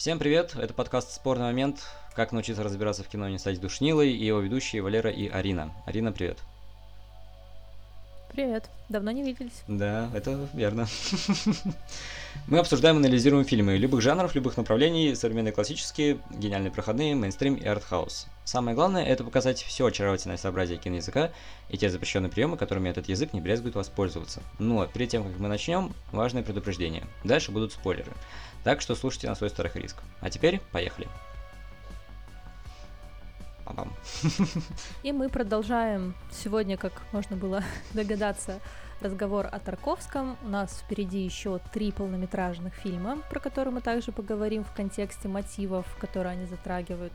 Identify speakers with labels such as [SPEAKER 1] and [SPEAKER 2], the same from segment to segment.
[SPEAKER 1] Всем привет, это подкаст «Спорный момент. Как научиться разбираться в кино и не стать душнилой» и его ведущие Валера и Арина. Арина, привет.
[SPEAKER 2] Привет, давно не виделись.
[SPEAKER 1] Да, это верно. Мы обсуждаем и анализируем фильмы любых жанров, любых направлений, современные классические, гениальные проходные, мейнстрим и артхаус. Самое главное – это показать все очаровательное сообразие киноязыка и те запрещенные приемы, которыми этот язык не брезгует воспользоваться. Но перед тем, как мы начнем, важное предупреждение. Дальше будут спойлеры. Так что слушайте на свой страх и риск. А теперь поехали.
[SPEAKER 2] Пам-пам. И мы продолжаем сегодня, как можно было догадаться, разговор о Тарковском. У нас впереди еще три полнометражных фильма, про которые мы также поговорим в контексте мотивов, которые они затрагивают,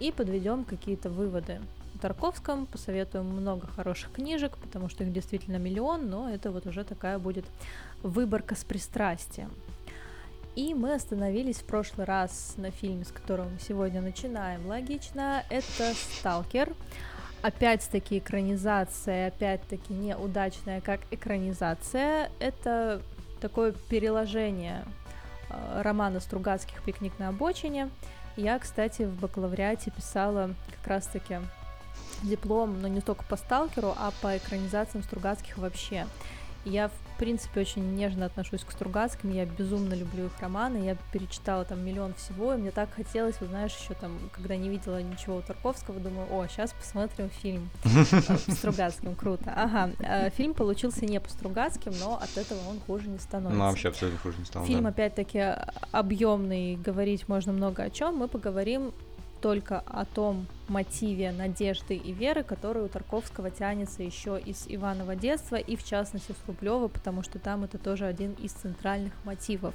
[SPEAKER 2] и подведем какие-то выводы. О Тарковском посоветуем много хороших книжек, потому что их действительно миллион, но это вот уже такая будет выборка с пристрастием. И мы остановились в прошлый раз на фильме, с которого мы сегодня начинаем. Логично, это «Сталкер». Опять-таки экранизация, опять-таки неудачная как экранизация. Это такое переложение э, романа Стругацких «Пикник на обочине». Я, кстати, в бакалавриате писала как раз-таки диплом, но не только по «Сталкеру», а по экранизациям Стругацких вообще. Я, в принципе, очень нежно отношусь к Стругацким, я безумно люблю их романы, я перечитала там миллион всего, и мне так хотелось, вы знаешь, еще там, когда не видела ничего у Тарковского, думаю, о, сейчас посмотрим фильм по Стругацким, круто. Ага, э, фильм получился не по Стругацким, но от этого он хуже не становится.
[SPEAKER 1] Ну, вообще абсолютно хуже не стал,
[SPEAKER 2] Фильм, опять-таки, объемный, говорить можно много о чем, мы поговорим только о том мотиве надежды и веры, который у Тарковского тянется еще из Иванова детства и в частности с Рублева, потому что там это тоже один из центральных мотивов.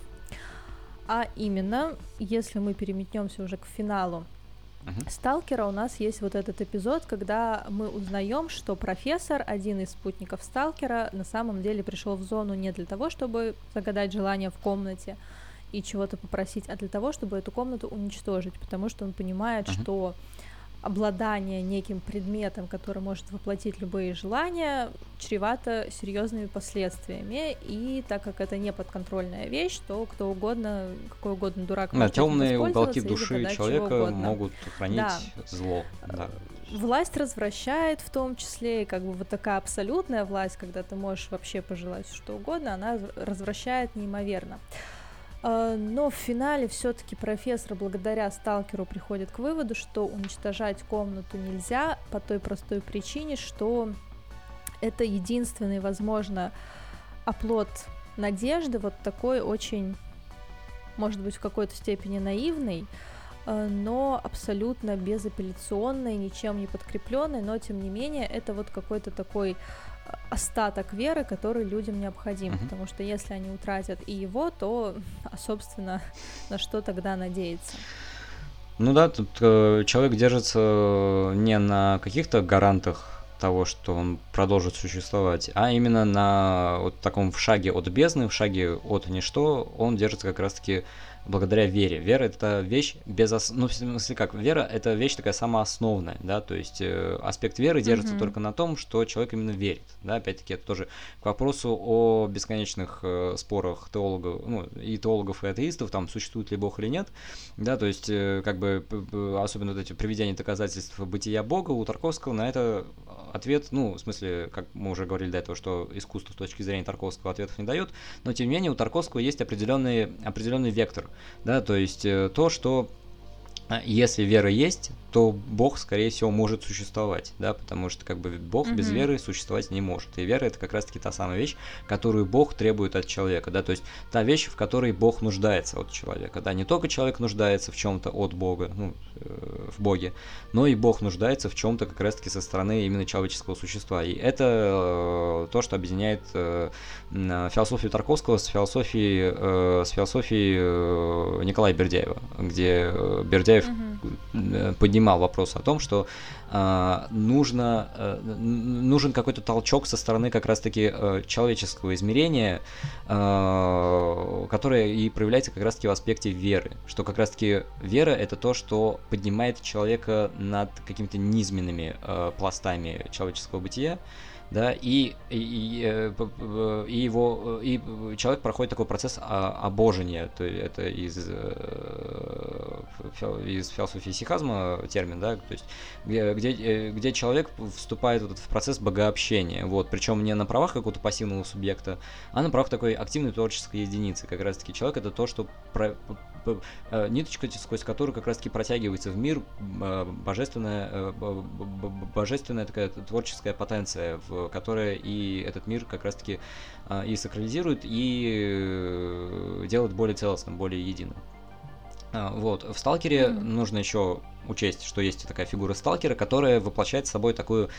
[SPEAKER 2] А именно, если мы переметнемся уже к финалу uh-huh. Сталкера, у нас есть вот этот эпизод, когда мы узнаем, что профессор, один из спутников Сталкера, на самом деле пришел в зону не для того, чтобы загадать желание в комнате, и чего-то попросить, а для того, чтобы эту комнату уничтожить, потому что он понимает, uh-huh. что обладание неким предметом, который может воплотить любые желания, чревато серьезными последствиями. И так как это не подконтрольная вещь, то кто угодно, какой угодно дурак
[SPEAKER 1] да, темные уголки души человека могут хранить да. зло. Да.
[SPEAKER 2] Власть развращает в том числе, и как бы вот такая абсолютная власть, когда ты можешь вообще пожелать что угодно, она развращает неимоверно. А, но в финале все-таки профессор благодаря сталкеру приходит к выводу, что уничтожать комнату нельзя по той простой причине, что это единственный, возможно, оплот надежды, вот такой очень, может быть, в какой-то степени наивный, а, но абсолютно безапелляционный, ничем не подкрепленный, но тем не менее это вот какой-то такой остаток веры, который людям необходим, uh-huh. потому что если они утратят и его, то, собственно, на что тогда надеяться?
[SPEAKER 1] Ну да, тут э, человек держится не на каких-то гарантах того, что он продолжит существовать, а именно на вот таком в шаге от бездны, в шаге от ничто, он держится как раз-таки благодаря вере. Вера это вещь без ос... ну в смысле как вера это вещь такая самоосновная, да, то есть э, аспект веры держится mm-hmm. только на том, что человек именно верит, да, опять-таки это тоже к вопросу о бесконечных э, спорах теологов, ну и теологов и атеистов, там существует ли Бог или нет, да, то есть э, как бы особенно вот эти приведения доказательств бытия Бога у Тарковского на это ответ, ну в смысле, как мы уже говорили до этого, что искусство с точки зрения Тарковского ответов не дает, но тем не менее у Тарковского есть определенный определенный вектор да, то есть э, то, что если вера есть, то Бог, скорее всего, может существовать, да, потому что как бы Бог mm-hmm. без веры существовать не может. И вера это как раз-таки та самая вещь, которую Бог требует от человека, да, то есть та вещь, в которой Бог нуждается от человека, да, не только человек нуждается в чем-то от Бога, ну, э, в Боге, но и Бог нуждается в чем-то как раз-таки со стороны именно человеческого существа. И это э, то, что объединяет э, философию Тарковского с философией, э, с философией э, Николая Бердяева, где э, Бердяев mm-hmm. поднимает поднимал вопрос о том, что э, нужно, э, нужен какой-то толчок со стороны как раз-таки э, человеческого измерения, э, которое и проявляется как раз-таки в аспекте веры, что как раз-таки вера это то, что поднимает человека над какими-то низменными э, пластами человеческого бытия, да, и, и, и, э, его, и человек проходит такой процесс обожения, то есть это из из философии сихазма термин, да, то есть где, где, человек вступает вот в процесс богообщения, вот, причем не на правах какого-то пассивного субъекта, а на правах такой активной творческой единицы. Как раз-таки человек это то, что про, э, ниточка, сквозь которую как раз-таки протягивается в мир э, божественная, э, божественная такая творческая потенция, в которой и этот мир как раз-таки и сакрализирует, и делает более целостным, более единым. Вот. В Сталкере mm-hmm. нужно еще учесть, что есть такая фигура Сталкера, которая воплощает собой такую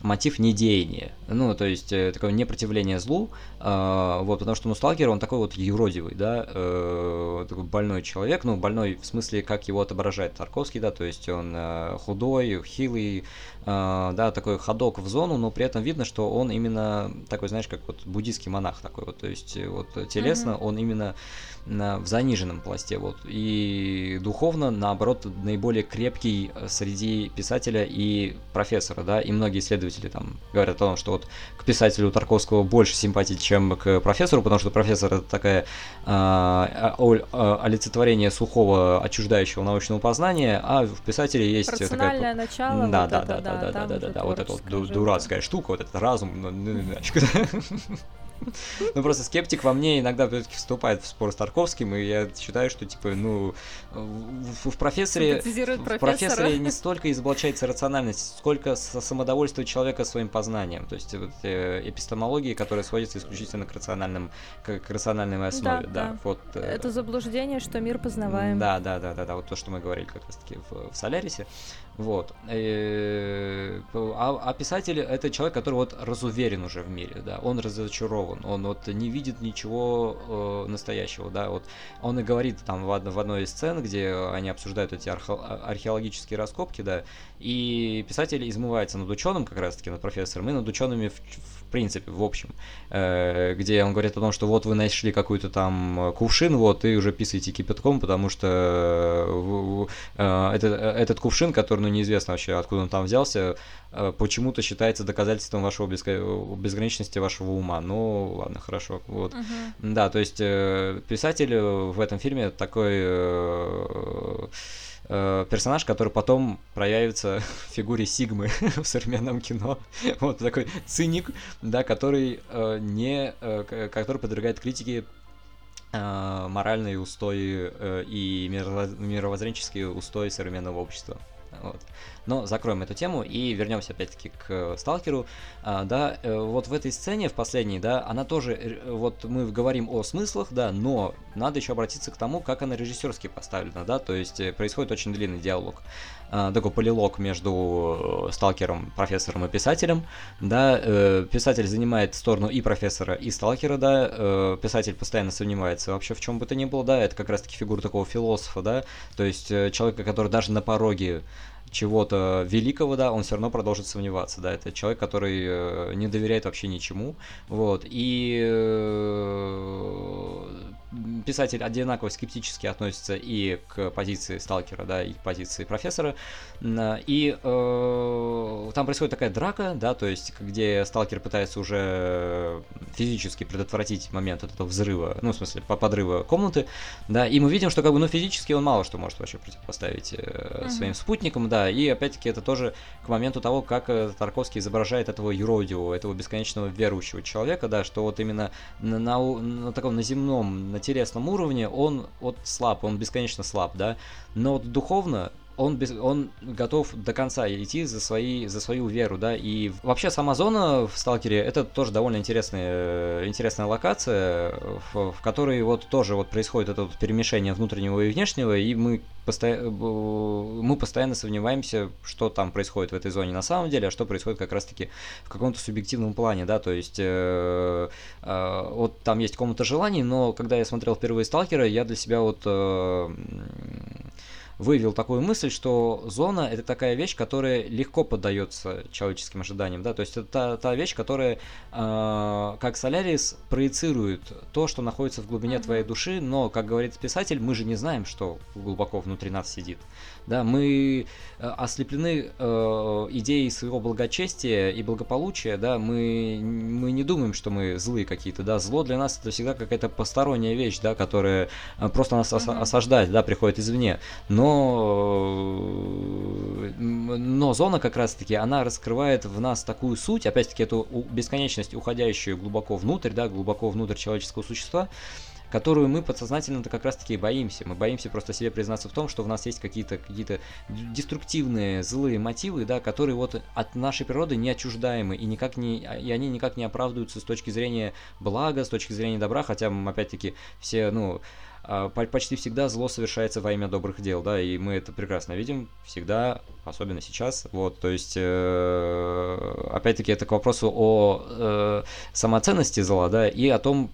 [SPEAKER 1] мотив недеяния. Ну, то есть э, такое непротивление злу, э, вот, потому что, ну, сталкер, он такой вот юродивый, да, э, такой больной человек, ну, больной в смысле, как его отображает Тарковский, да, то есть он э, худой, хилый, да, такой ходок в зону, но при этом видно, что он именно такой, знаешь, как вот буддийский монах такой вот, то есть э, вот телесно mm-hmm. он именно в заниженном пласте, вот, и духовно, наоборот, наиболее крепкий э, среди писателя и профессора, да, и многие исследователи там говорят о том, что вот к писателю Тарковского больше симпатий, чем к профессору, потому что профессор это такая а, а, олицетворение сухого, отчуждающего научного познания, а в писателе есть
[SPEAKER 2] такая... начало,
[SPEAKER 1] да, вот да, это, да, да, да, да, да, да, да, вот эта вот дурацкая штука, вот этот разум, Ну, просто скептик во мне иногда все-таки вступает в спор с Тарковским, и я считаю, что, типа, ну, в, в профессоре... В профессоре не столько изоблачается рациональность, сколько самодовольство человека своим познанием. То есть вот, э, эпистемологии, которая сводится исключительно к рациональным, к, к рациональной основе. Да, да. да. Вот,
[SPEAKER 2] э, Это заблуждение, что мир познаваем.
[SPEAKER 1] Да, да, да, да, да, вот то, что мы говорили как раз-таки в, в Солярисе. Вот. Э, а, а писатель это человек, который вот разуверен уже в мире, да, он разочарован, он вот не видит ничего э, настоящего, да, вот он и говорит там в, в одной из сцен, где они обсуждают эти архе археологические раскопки, да, и писатель измывается над ученым, как раз-таки над профессором, и над учеными в, в принципе, в общем, э, где он говорит о том, что вот вы нашли какой-то там кувшин, вот, и уже писаете кипятком, потому что э, э, этот, этот кувшин, который, ну, неизвестно вообще, откуда он там взялся, э, почему-то считается доказательством вашего беско... безграничности вашего ума. Ну, ладно, хорошо. Вот. Uh-huh. Да, то есть э, писатель в этом фильме такой... Э, персонаж, который потом проявится в фигуре Сигмы в современном кино. вот такой циник, да, который э, не, э, который подвергает критике э, моральные устои э, и мировоззренческие устои современного общества. Вот. Но закроем эту тему и вернемся опять-таки к э, Сталкеру. А, да, э, вот в этой сцене, в последней, да, она тоже, э, вот мы говорим о смыслах, да, но надо еще обратиться к тому, как она режиссерски поставлена, да, то есть происходит очень длинный диалог а, такой полилог между сталкером, профессором и писателем, да, писатель занимает сторону и профессора, и сталкера, да, писатель постоянно сомневается вообще в чем бы то ни было, да, это как раз-таки фигура такого философа, да, то есть человека, который даже на пороге чего-то великого, да, он все равно продолжит сомневаться, да, это человек, который э, не доверяет вообще ничему, вот, и э, писатель одинаково скептически относится и к позиции сталкера, да, и к позиции профессора. И э, там происходит такая драка, да, то есть, где сталкер пытается уже физически предотвратить момент этого взрыва, ну, в смысле, подрыва комнаты, да, и мы видим, что как бы, ну, физически он мало что может вообще противопоставить э, mm-hmm. своим спутникам, да, и опять-таки это тоже к моменту того, как э, Тарковский изображает этого юродивого, этого бесконечного верующего человека, да, что вот именно на, на, на таком на земном, на телесном уровне он вот слаб, он бесконечно слаб, да, но вот духовно он, без, он готов до конца идти за, свои, за свою веру, да, и вообще сама зона в Сталкере это тоже довольно интересная, интересная локация, в, в которой вот тоже вот происходит это вот перемешение внутреннего и внешнего, и мы, посто... мы постоянно сомневаемся, что там происходит в этой зоне на самом деле, а что происходит как раз-таки в каком-то субъективном плане, да, то есть э, э, вот там есть комната желаний, но когда я смотрел впервые Сталкера, я для себя вот э, выявил такую мысль, что зона это такая вещь, которая легко поддается человеческим ожиданиям, да, то есть это та, та вещь, которая, э, как Солярис, проецирует то, что находится в глубине mm-hmm. твоей души, но, как говорит писатель, мы же не знаем, что глубоко внутри нас сидит. Да, мы э, ослеплены э, идеей своего благочестия и благополучия, да, мы, мы не думаем, что мы злые какие-то, да, зло для нас это всегда какая-то посторонняя вещь, да, которая э, просто нас mm-hmm. осаждает, да, приходит извне. Но но, но зона как раз-таки, она раскрывает в нас такую суть, опять-таки эту бесконечность, уходящую глубоко внутрь, да, глубоко внутрь человеческого существа, которую мы подсознательно-то как раз-таки боимся. Мы боимся просто себе признаться в том, что в нас есть какие-то какие деструктивные, злые мотивы, да, которые вот от нашей природы не отчуждаемы, и, никак не, и они никак не оправдываются с точки зрения блага, с точки зрения добра, хотя, опять-таки, все, ну, а, почти всегда зло совершается во имя добрых дел, да, и мы это прекрасно видим всегда, особенно сейчас, вот, то есть, э, опять-таки, это к вопросу о э, самоценности зла, да, и о том,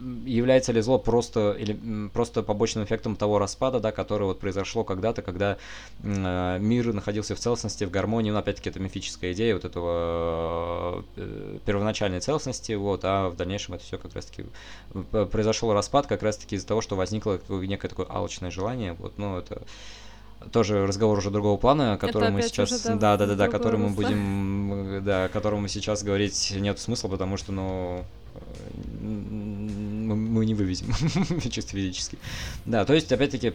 [SPEAKER 1] является ли зло просто или просто побочным эффектом того распада, да, который вот произошло когда-то, когда э, мир находился в целостности, в гармонии, ну опять-таки это мифическая идея вот этого э, первоначальной целостности, вот, а в дальнейшем это все как раз-таки произошел распад как раз-таки из-за того, что возникло некое такое алчное желание, вот, ну это тоже разговор уже другого плана, о котором мы сейчас, уже, да, да, да, да, который мы будем, да, о котором мы сейчас говорить нет смысла, потому что, ну, мы, не вывезем чисто физически. Да, то есть, опять-таки,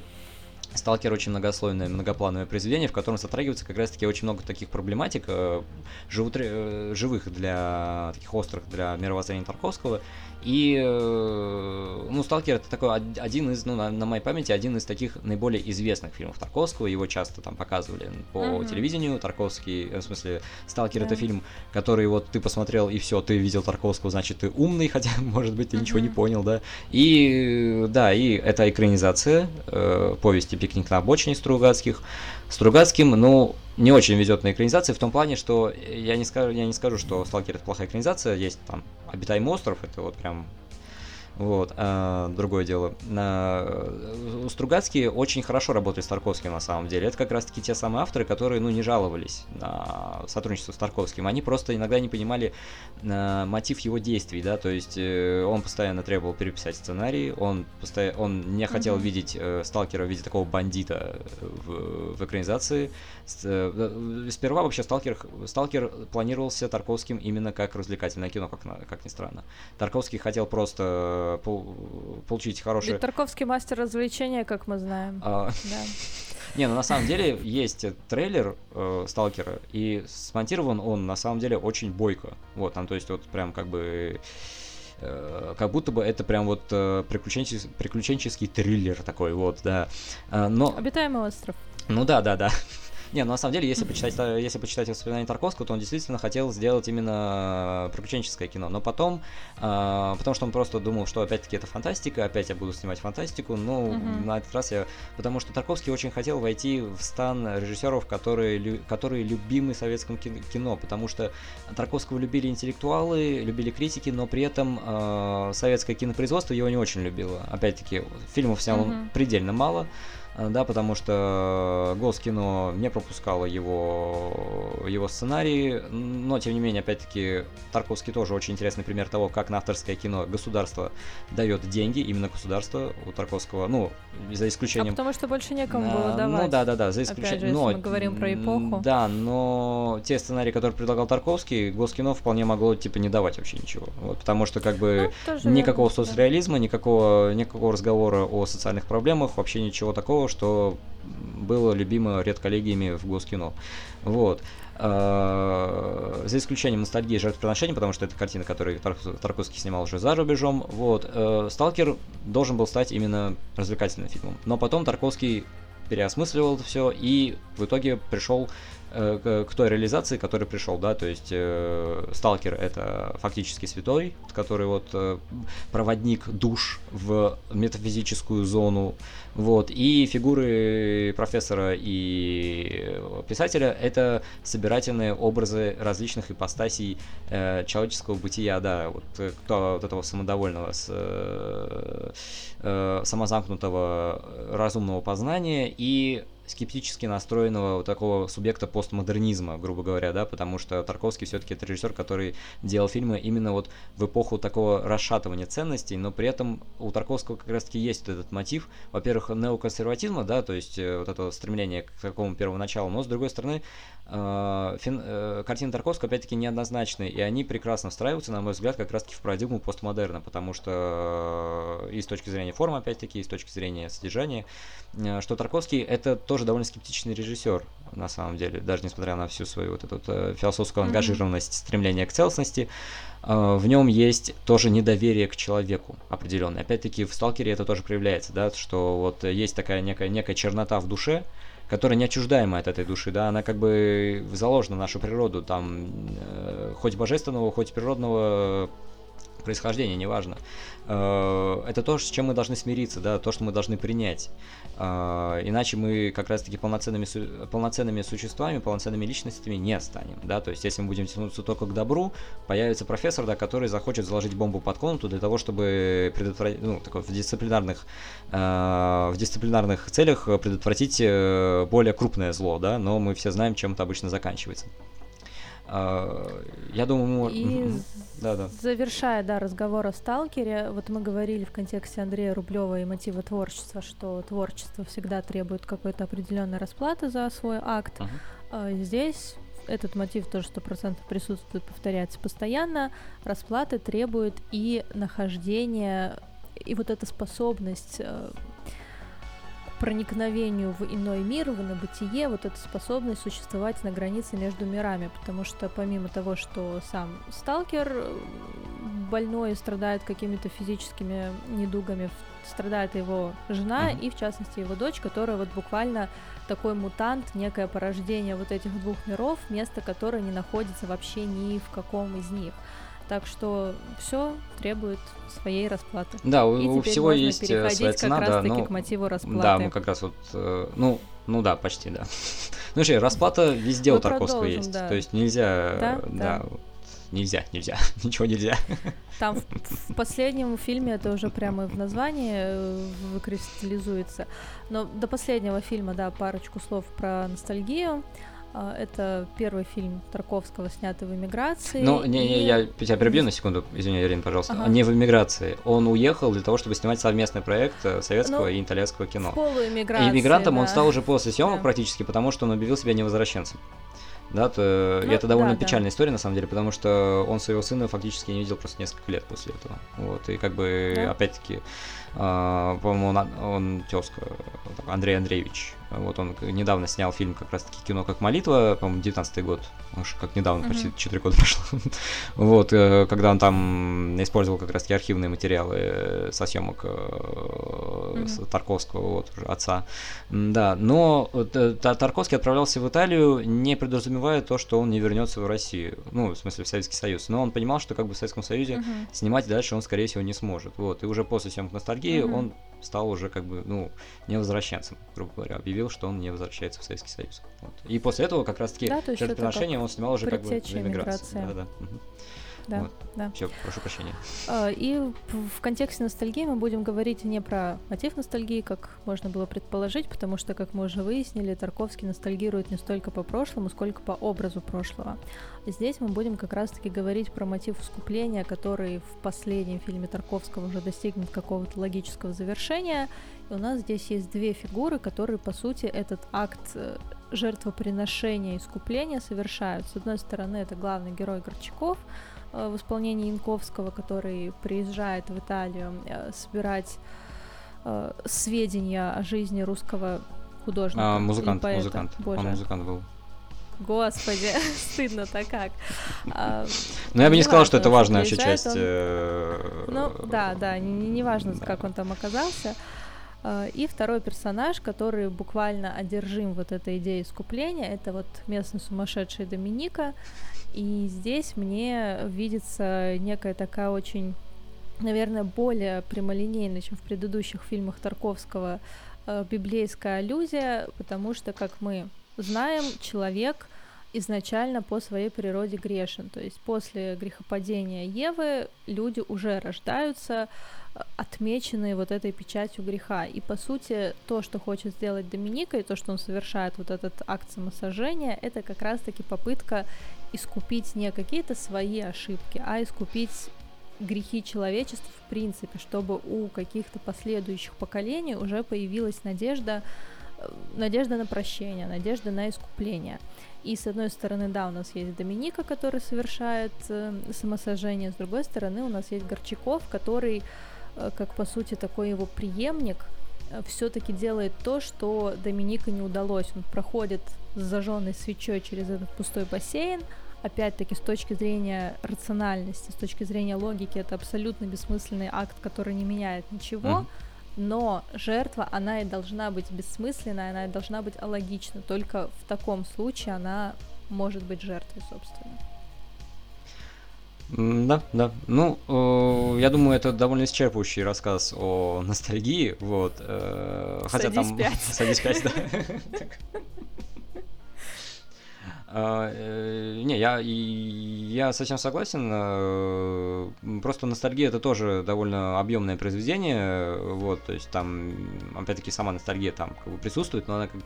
[SPEAKER 1] Сталкер очень многослойное, многоплановое произведение, в котором затрагивается как раз-таки очень много таких проблематик, э, живут, э, живых для таких острых для мировоззрения Тарковского, и, э, ну, «Сталкер» — это такой один из, ну, на, на моей памяти, один из таких наиболее известных фильмов Тарковского. Его часто там показывали по uh-huh. телевидению. Тарковский, в смысле, «Сталкер» yeah. — это фильм, который вот ты посмотрел, и все, ты видел Тарковского, значит, ты умный, хотя, может быть, ты uh-huh. ничего не понял, да. И, да, и это экранизация э, повести «Пикник на обочине» Стругацких. Стругацким, ну, не очень везет на экранизации в том плане, что я не скажу, я не скажу, что Сталкер это плохая экранизация, есть там Обитаемый остров, это вот прям вот, а, другое дело. А, Стругацкие очень хорошо работали с Тарковским на самом деле. Это как раз-таки те самые авторы, которые, ну, не жаловались на сотрудничество с Тарковским. Они просто иногда не понимали а, мотив его действий, да, то есть э, он постоянно требовал переписать сценарий, он, постоянно, он не хотел mm-hmm. видеть э, Сталкера в виде такого бандита в, в экранизации. С, э, сперва вообще Сталкер, Сталкер планировался Тарковским именно как развлекательное кино, как, как ни странно. Тарковский хотел просто Э, получить хороший...
[SPEAKER 2] Ведь Тарковский мастер развлечения, как мы знаем. А... Да.
[SPEAKER 1] Не, ну на самом деле есть трейлер э, Сталкера, и смонтирован он на самом деле очень бойко. Вот, там, то есть вот прям как бы э, как будто бы это прям вот э, приключенческий, приключенческий триллер такой вот, да. Э, но...
[SPEAKER 2] Обитаемый остров.
[SPEAKER 1] Ну да, да, да. Не, ну на самом деле, если почитать, э, если почитать воспоминания Тарковского, то он действительно хотел сделать именно приключенческое кино. Но потом, э, потому что он просто думал, что опять-таки это фантастика, опять я буду снимать фантастику. Ну, uh-huh. на этот раз я. Потому что Тарковский очень хотел войти в стан режиссеров, которые, которые любимы советским кино. Потому что Тарковского любили интеллектуалы, любили критики, но при этом э, советское кинопроизводство его не очень любило. Опять-таки, фильмов снял он предельно мало. Э, да, потому что Госкино не пропускало его, его сценарий, но, тем не менее, опять-таки, Тарковский тоже очень интересный пример того, как на авторское кино государство дает деньги, именно государство у Тарковского, ну, за исключением...
[SPEAKER 2] А потому что больше некому а, было ну давать.
[SPEAKER 1] Ну, да-да-да, за исключением...
[SPEAKER 2] но, мы говорим про эпоху.
[SPEAKER 1] Да, но те сценарии, которые предлагал Тарковский, Госкино вполне могло, типа, не давать вообще ничего, вот, потому что, как бы, ну, никакого верно, соцреализма, да. никакого, никакого разговора о социальных проблемах, вообще ничего такого, что было любимо редколлегиями в Госкино. Вот. А, за исключением ностальгии и жертвоприношения, потому что это картина, которую Тарковский снимал уже за рубежом. Вот. Э, Сталкер должен был стать именно развлекательным фильмом. Но потом Тарковский переосмысливал это все и в итоге пришел к той реализации, который пришел, да, то есть э, сталкер это фактически святой, который вот э, проводник душ в метафизическую зону, вот, и фигуры профессора и писателя это собирательные образы различных ипостасей э, человеческого бытия, да, вот, э, кто, вот этого самодовольного, с, э, э, самозамкнутого разумного познания и скептически настроенного вот такого субъекта постмодернизма, грубо говоря, да, потому что Тарковский все-таки это режиссер, который делал фильмы именно вот в эпоху такого расшатывания ценностей, но при этом у Тарковского как раз-таки есть этот мотив, во-первых, неоконсерватизма, да, то есть э, вот это стремление к такому первоначалу, но с другой стороны, фин, э, картины Тарковского, опять-таки, неоднозначные, и они прекрасно встраиваются, на мой взгляд, как раз-таки в парадигму постмодерна, потому что и с точки зрения формы, опять-таки, и с точки зрения содержания, что Тарковский это тоже довольно скептичный режиссер, на самом деле, даже несмотря на всю свою вот эту вот философскую ангажированность, стремление к целостности, в нем есть тоже недоверие к человеку определенное. Опять-таки в Сталкере это тоже проявляется, да, что вот есть такая некая, некая чернота в душе, которая неотчуждаемая от этой души, да, она как бы заложена в нашу природу, там, э, хоть божественного, хоть природного происхождения, неважно. Э, это то, с чем мы должны смириться, да, то, что мы должны принять. Э, иначе мы как раз-таки полноценными, полноценными существами, полноценными личностями не станем, да, то есть если мы будем тянуться только к добру, появится профессор, да, который захочет заложить бомбу под комнату для того, чтобы предотвратить, ну, такой, в дисциплинарных, э, в дисциплинарных целях предотвратить более крупное зло, да, но мы все знаем, чем это обычно заканчивается. Я думаю, мы...
[SPEAKER 2] И да, да. завершая, да, разговор о сталкере, вот мы говорили в контексте Андрея Рублева и мотива творчества, что творчество всегда требует какой-то определенной расплаты за свой акт. Uh-huh. А здесь этот мотив тоже сто процентов присутствует, повторяется постоянно. Расплаты требует и нахождение, и вот эта способность э, проникновению в иной мир, в инобытие, вот эта способность существовать на границе между мирами, потому что помимо того, что сам сталкер больной и страдает какими-то физическими недугами, страдает его жена mm-hmm. и, в частности, его дочь, которая вот буквально такой мутант, некое порождение вот этих двух миров, место которое не находится вообще ни в каком из них. Так что все требует своей расплаты.
[SPEAKER 1] Да, у, у всего есть э, своя цена,
[SPEAKER 2] как
[SPEAKER 1] да,
[SPEAKER 2] раз
[SPEAKER 1] но...
[SPEAKER 2] к мотиву расплаты.
[SPEAKER 1] Да, мы как раз вот, э, ну, ну да, почти, да. Ну что, расплата везде мы у Тарковского есть. Да. То есть нельзя, да, да, да. нельзя, нельзя, ничего нельзя.
[SPEAKER 2] Там в, в последнем фильме это уже прямо в названии э, выкристаллизуется. Но до последнего фильма, да, парочку слов про ностальгию. А, это первый фильм Тарковского, снятый в эмиграции.
[SPEAKER 1] Ну, не, не, и... я тебя перебью на секунду, извини, Ирина, пожалуйста. Ага. Не в эмиграции. Он уехал для того, чтобы снимать совместный проект э, советского ну, и итальянского кино.
[SPEAKER 2] Полуэмиграции,
[SPEAKER 1] И иммигрантом да. он стал уже после съемок да. практически, потому что он объявил себя невозвращенцем. Да, то, ну, это довольно да, печальная да. история, на самом деле, потому что он своего сына фактически не видел просто несколько лет после этого. Вот, и как бы, да. опять-таки, э, по-моему, он, он тезка, Андрей Андреевич, вот он недавно снял фильм как раз-таки «Кино как молитва», по-моему, 19 год, уж как недавно, mm-hmm. почти 4 года прошло. вот, э, когда он там использовал как раз-таки архивные материалы со съемок mm-hmm. Тарковского, вот, отца. Да, но э, Тарковский отправлялся в Италию, не предразумевая то, что он не вернется в Россию, ну, в смысле, в Советский Союз. Но он понимал, что как бы в Советском Союзе mm-hmm. снимать дальше он, скорее всего, не сможет. Вот, и уже после съемок «Ностальгии» mm-hmm. он стал уже как бы, ну, не возвращаться, грубо говоря, объявил, что он не возвращается в Советский Союз. Вот. И после этого как раз-таки да, жертвоприношение он снимал уже как бы в эмиграции. Да, да. Угу.
[SPEAKER 2] Да, вот. да.
[SPEAKER 1] Все, прошу прощения.
[SPEAKER 2] А, и в контексте ностальгии мы будем говорить не про мотив ностальгии, как можно было предположить, потому что, как мы уже выяснили, Тарковский ностальгирует не столько по прошлому, сколько по образу прошлого. Здесь мы будем как раз-таки говорить про мотив искупления, который в последнем фильме Тарковского уже достигнет какого-то логического завершения. И у нас здесь есть две фигуры, которые, по сути, этот акт э, жертвоприношения, искупления совершают. С одной стороны, это главный герой Горчаков, в исполнении Янковского, который приезжает в Италию э, собирать э, сведения о жизни русского художника.
[SPEAKER 1] А, музыкант, поэта. музыкант. Боже. Он музыкант был.
[SPEAKER 2] Господи, стыдно-то как.
[SPEAKER 1] А, ну, я бы не сказал, что это важная вообще часть.
[SPEAKER 2] Ну, да, да, не важно, как он там оказался. И второй персонаж, который буквально одержим вот этой идеей искупления, это вот местный сумасшедший Доминика, и здесь мне видится некая такая очень, наверное, более прямолинейная, чем в предыдущих фильмах Тарковского, э, библейская аллюзия, потому что, как мы знаем, человек изначально по своей природе грешен. То есть после грехопадения Евы люди уже рождаются э, отмеченные вот этой печатью греха. И по сути то, что хочет сделать Доминика, и то, что он совершает вот этот акт самосожжения, это как раз-таки попытка искупить не какие-то свои ошибки, а искупить грехи человечества в принципе, чтобы у каких-то последующих поколений уже появилась надежда надежда на прощение, надежда на искупление. И с одной стороны, да, у нас есть Доминика, который совершает э, самосожжение, с другой стороны, у нас есть Горчаков, который, э, как по сути такой его преемник, э, все-таки делает то, что Доминика не удалось. Он проходит с зажженной свечой через этот пустой бассейн. Опять-таки, с точки зрения рациональности, с точки зрения логики, это абсолютно бессмысленный акт, который не меняет ничего. Mm-hmm но жертва, она и должна быть бессмысленной, она и должна быть алогична. Только в таком случае она может быть жертвой, собственно.
[SPEAKER 1] Да, да. Ну, э, я думаю, это довольно исчерпывающий рассказ о ностальгии, вот. Э,
[SPEAKER 2] хотя Садись там... 5.
[SPEAKER 1] Садись 5, да. А, э, не, я, я совсем согласен. Э, просто ностальгия это тоже довольно объемное произведение. Вот, то есть там, опять-таки, сама ностальгия там как бы присутствует, но она как,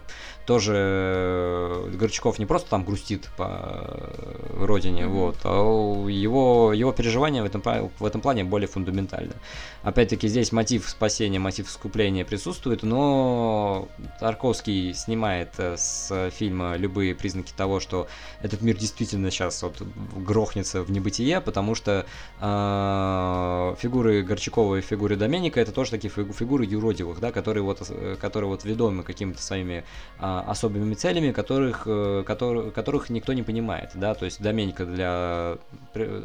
[SPEAKER 1] тоже э, Горчаков не просто там грустит по родине, mm-hmm. вот, а его, его переживания в этом, в этом плане более фундаментальны. Опять-таки, здесь мотив спасения, мотив искупления присутствует, но Тарковский снимает с фильма любые признаки того, что что этот мир действительно сейчас вот грохнется в небытие, потому что э, фигуры Горчакова и фигуры Доменика это тоже такие фигуры юродивых, да, которые вот, которые вот ведомы какими-то своими э, особыми целями, которых, э, который, которых никто не понимает, да, то есть Доменика для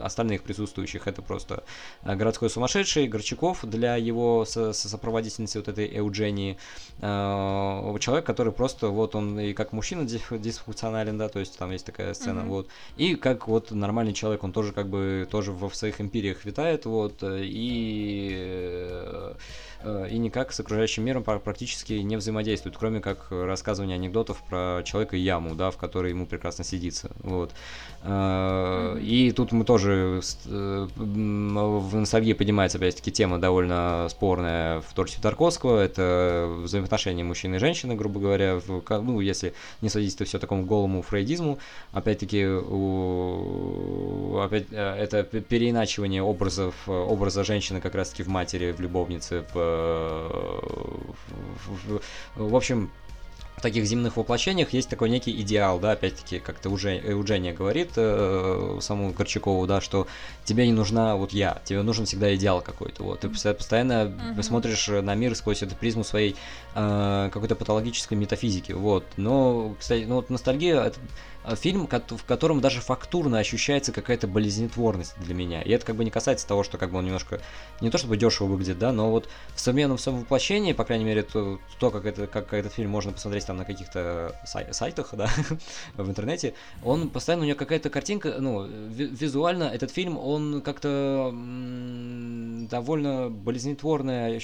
[SPEAKER 1] остальных присутствующих это просто э, городской сумасшедший, Горчаков для его сопроводительницы вот этой Эуджении, э, человек, который просто вот он и как мужчина дисфункционален, да, то есть там есть такая сцена, mm-hmm. вот. И как вот нормальный человек, он тоже как бы тоже в своих империях витает, вот, и э, Э, и никак с окружающим миром практически не взаимодействует, кроме как рассказывания анекдотов про человека и яму, да, в которой ему прекрасно сидится. Вот. Э, и тут мы тоже э, в ностальгии поднимается, опять-таки, тема довольно спорная в творчестве Тарковского. Это взаимоотношения мужчины и женщины, грубо говоря. Ну, если не садиться то все такому голому фрейдизму. Опять-таки, у... опять, это переиначивание образов, образа женщины как раз-таки в матери, в любовнице, в в, общем, в таких земных воплощениях есть такой некий идеал, да, опять-таки, как-то уже Euгения говорит э, саму Корчакову, да, что тебе не нужна вот я, тебе нужен всегда идеал какой-то, вот, ты постоянно uh-huh. смотришь на мир сквозь эту призму своей э, какой-то патологической метафизики, вот, но, кстати, ну вот ностальгия, это Э, фильм, в котором даже фактурно ощущается какая-то болезнетворность для меня. И это как бы не касается того, что как бы он немножко не то чтобы дешево выглядит, да, но вот в современном своем воплощении, по крайней мере, то, то как, это, как этот фильм можно посмотреть там на каких-то сай- сайтах, да, в интернете, он постоянно у него какая-то картинка, ну, визуально этот фильм, он как-то м- довольно болезнетворное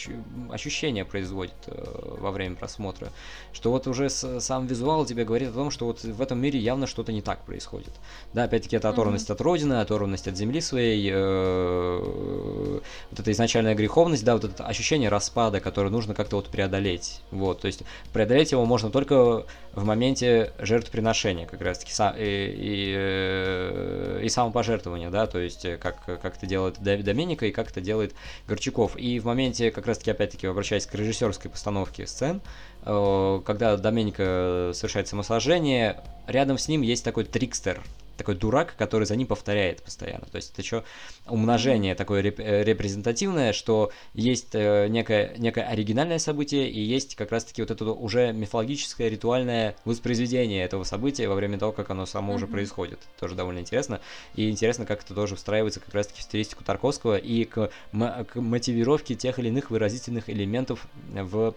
[SPEAKER 1] ощущение производит э, во время просмотра, что вот уже с- сам визуал тебе говорит о том, что вот в этом мире явно что-то не так происходит. Да, опять-таки, это оторванность mm-hmm. от родины, оторванность от земли своей, э, вот эта изначальная греховность, да, вот это ощущение распада, которое нужно как-то вот преодолеть. Вот, то есть преодолеть его можно только в моменте жертвоприношения, как раз-таки, и, и, э, и самопожертвования, да, то есть как, как это делает Доменика и как это делает Горчаков. И в моменте, как раз-таки, опять-таки, обращаясь к режиссерской постановке сцен, Э, когда Доменика совершает самосожжение, рядом с ним есть такой трикстер, такой дурак, который за ним повторяет постоянно. То есть это еще умножение такое реп- э, репрезентативное, что есть э, некое, некое оригинальное событие и есть как раз-таки вот это уже мифологическое ритуальное воспроизведение этого события во время того, как оно само mm-hmm. уже происходит. Тоже довольно интересно. И интересно, как это тоже встраивается как раз-таки в стилистику Тарковского и к, к мотивировке тех или иных выразительных элементов в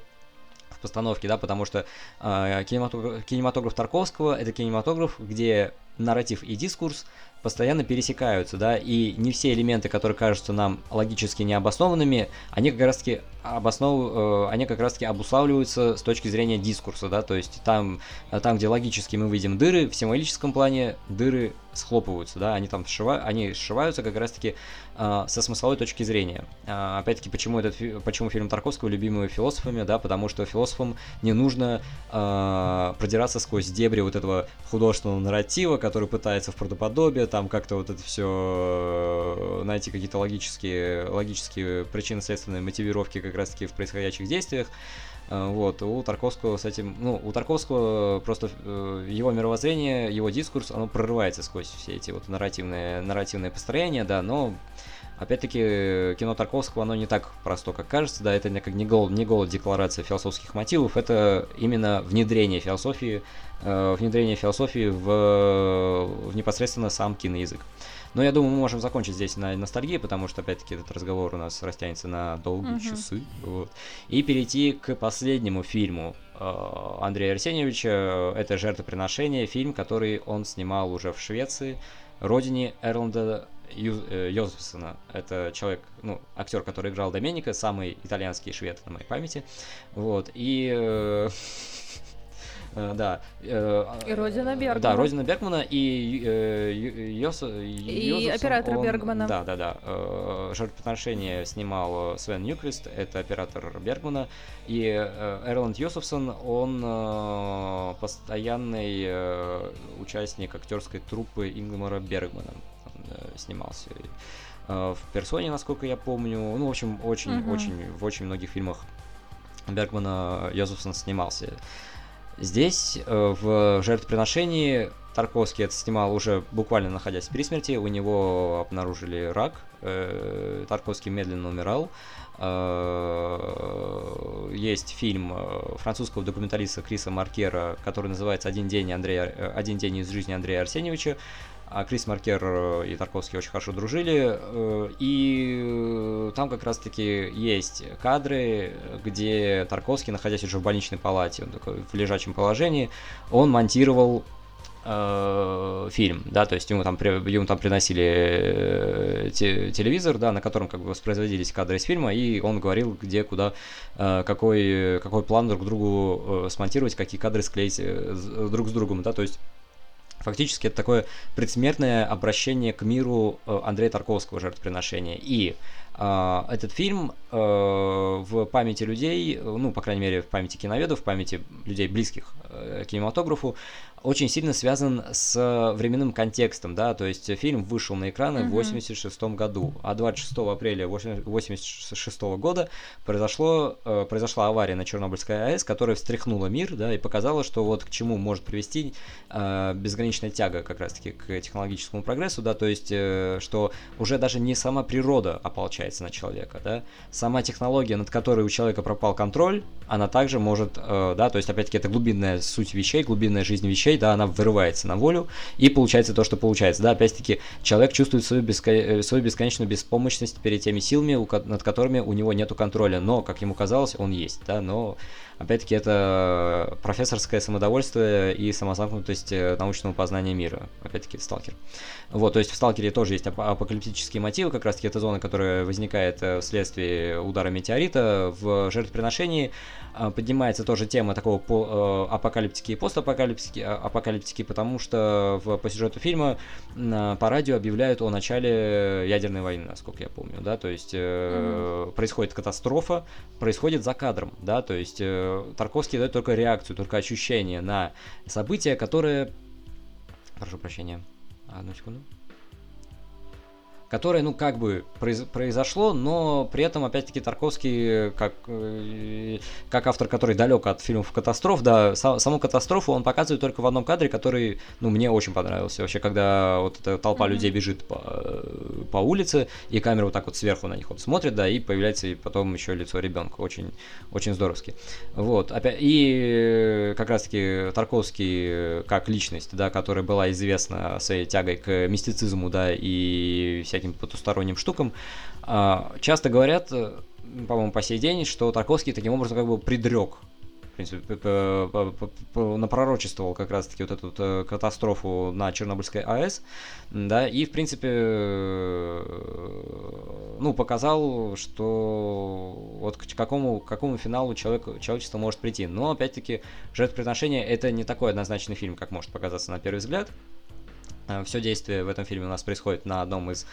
[SPEAKER 1] постановки, да, потому что э, кинематограф, кинематограф Тарковского это кинематограф, где нарратив и дискурс постоянно пересекаются, да, и не все элементы, которые кажутся нам логически необоснованными, они как раз-таки обоснов... Э, они как раз-таки обуславливаются с точки зрения дискурса, да, то есть там, там, где логически мы видим дыры, в символическом плане дыры схлопываются, да, они там сшива... они сшиваются как раз-таки э, со смысловой точки зрения. Э, опять-таки, почему этот фи... почему фильм Тарковского любимый философами, да, потому что философам не нужно э, продираться сквозь дебри вот этого художественного нарратива, который пытается в правдоподобие, там как-то вот это все э, найти какие-то логические, логические причины следственные мотивировки как раз-таки в происходящих действиях. Э, вот, у Тарковского с этим, ну, у Тарковского просто э, его мировоззрение, его дискурс, оно прорывается сквозь все эти вот нарративные, нарративные построения, да, но Опять-таки, кино Тарковского, оно не так просто, как кажется, да, это как не, голод, не голод декларация философских мотивов, это именно внедрение философии, э, внедрение философии в, в непосредственно сам киноязык. Но я думаю, мы можем закончить здесь на ностальгии, потому что, опять-таки, этот разговор у нас растянется на долгие uh-huh. часы. Вот. И перейти к последнему фильму э, Андрея Арсеньевича. Это «Жертвоприношение», фильм, который он снимал уже в Швеции, родине Эрланда Ю, э, Йозефсона. Это человек, ну, актер, который играл Доменика, самый итальянский швед на моей памяти. Вот. И Э, да.
[SPEAKER 2] Э, и Родина Бергмана.
[SPEAKER 1] Да, Родина Бергмана и э, Йос,
[SPEAKER 2] И оператор он, Бергмана.
[SPEAKER 1] Да, да, да. Жертвоприношение снимал Свен Ньюквист, это оператор Бергмана. И Эрланд Йосефсон, он постоянный участник актерской труппы Ингмара Бергмана. Снимался в персоне, насколько я помню. Ну, в общем, очень-очень угу. в очень многих фильмах Бергмана Йозефсон снимался. Здесь, э, в жертвоприношении, Тарковский это снимал уже буквально находясь при смерти, у него обнаружили рак, э, Тарковский медленно умирал. Э, есть фильм французского документалиста Криса Маркера, который называется «Один день, Андрея, «Один день из жизни Андрея Арсеньевича», а Крис Маркер э, и Тарковский очень хорошо дружили, э, и там как раз-таки есть кадры, где Тарковский, находясь уже в больничной палате, он такой в лежачем положении, он монтировал э, фильм, да, то есть ему там, ему там приносили те, телевизор, да, на котором как бы воспроизводились кадры из фильма, и он говорил, где, куда, какой, какой план друг другу смонтировать, какие кадры склеить друг с другом, да, то есть Фактически это такое предсмертное обращение к миру э, Андрея Тарковского жертвоприношения. И э, этот фильм в памяти людей, ну, по крайней мере, в памяти киноведов, в памяти людей близких э, кинематографу, очень сильно связан с временным контекстом, да, то есть фильм вышел на экраны mm-hmm. в 86 году, а 26 апреля 86 года произошло, э, произошла авария на Чернобыльской АЭС, которая встряхнула мир, да, и показала, что вот к чему может привести э, безграничная тяга как раз-таки к технологическому прогрессу, да, то есть, э, что уже даже не сама природа ополчается на человека, да, сама технология, над которой у человека пропал контроль, она также может, э, да, то есть, опять-таки, это глубинная суть вещей, глубинная жизнь вещей, да, она вырывается на волю, и получается то, что получается, да, опять-таки, человек чувствует свою, беско... Э, свою бесконечную беспомощность перед теми силами, над которыми у него нету контроля, но, как ему казалось, он есть, да, но Опять-таки, это профессорское самодовольствие и самозамкнутость э, научного познания мира. Опять-таки, сталкер. Вот, то есть в сталкере тоже есть ап- апокалиптические мотивы, как раз-таки это зона, которая возникает э, вследствие удара метеорита. В жертвоприношении э, поднимается тоже тема такого по, апокалиптики и постапокалиптики, а, апокалиптики, потому что в, по сюжету фильма по радио объявляют о начале ядерной войны, насколько я помню, да, то есть mm-hmm. происходит катастрофа, происходит за кадром, да, то есть Тарковский дает только реакцию, только ощущение на события, которые... Прошу прощения. Одну секунду которое, ну, как бы произошло, но при этом, опять-таки, Тарковский, как, э, как автор, который далек от фильмов катастроф, да, саму катастрофу он показывает только в одном кадре, который, ну, мне очень понравился. Вообще, когда вот эта толпа mm-hmm. людей бежит по, по улице, и камера вот так вот сверху на них вот смотрит, да, и появляется и потом еще лицо ребенка. Очень, очень здоровски. Вот. Опять, и как раз-таки Тарковский как личность, да, которая была известна своей тягой к мистицизму, да, и всяким всяким потусторонним штукам, а, часто говорят, э, по-моему, по сей день, что Тарковский таким образом как бы предрек в принципе, напророчествовал как раз-таки вот эту э, катастрофу на Чернобыльской АЭС, да, и, в принципе, э, ну, показал, что вот к какому, к какому финалу человек, человечество может прийти. Но, опять-таки, «Жертвоприношение» — это не такой однозначный фильм, как может показаться на первый взгляд. Все действие в этом фильме у нас происходит на одном из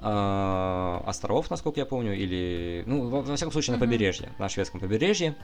[SPEAKER 1] э, островов, насколько я помню, или, ну, во, во всяком случае, на побережье, на шведском побережье,